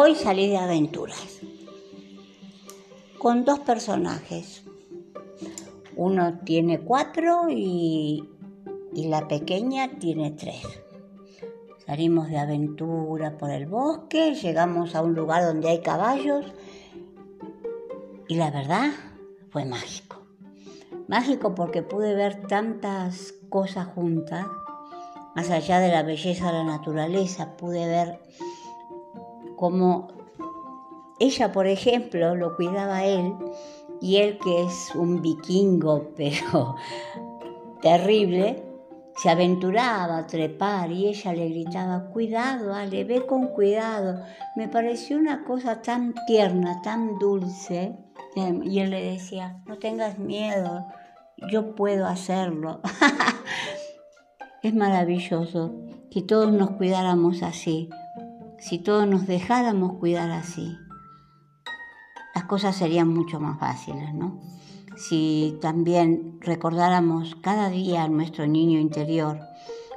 Hoy salí de aventuras con dos personajes. Uno tiene cuatro y, la pequeña tiene tres. Salimos de aventura por el bosque, llegamos a un lugar donde hay caballos y la verdad fue mágico. Mágico porque pude ver tantas cosas juntas, más allá de la belleza de la naturaleza, pude ver cómo ella, por ejemplo, lo cuidaba él y él que es un vikingo, pero terrible, se aventuraba a trepar y ella le gritaba, cuidado, Ale, ve con cuidado. Me pareció una cosa tan tierna, tan dulce. Y él le decía, no tengas miedo, yo puedo hacerlo. es maravilloso que todos nos cuidáramos así, si todos nos dejáramos cuidar así. Las cosas serían mucho más fáciles, ¿no? Si también recordáramos cada día a nuestro niño interior,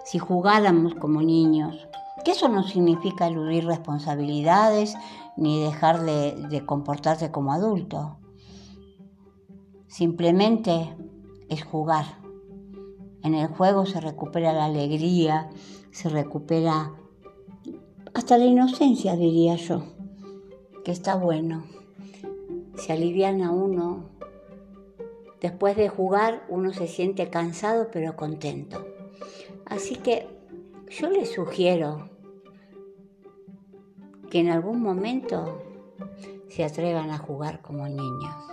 si jugáramos como niños, que eso no significa eludir responsabilidades ni dejar de, de comportarse como adulto. Simplemente es jugar. En el juego se recupera la alegría, se recupera la inocencia, diría yo, que está bueno. Se aliviana uno. Después de jugar uno se siente cansado pero contento. Así que yo les sugiero que en algún momento se atrevan a jugar como niños.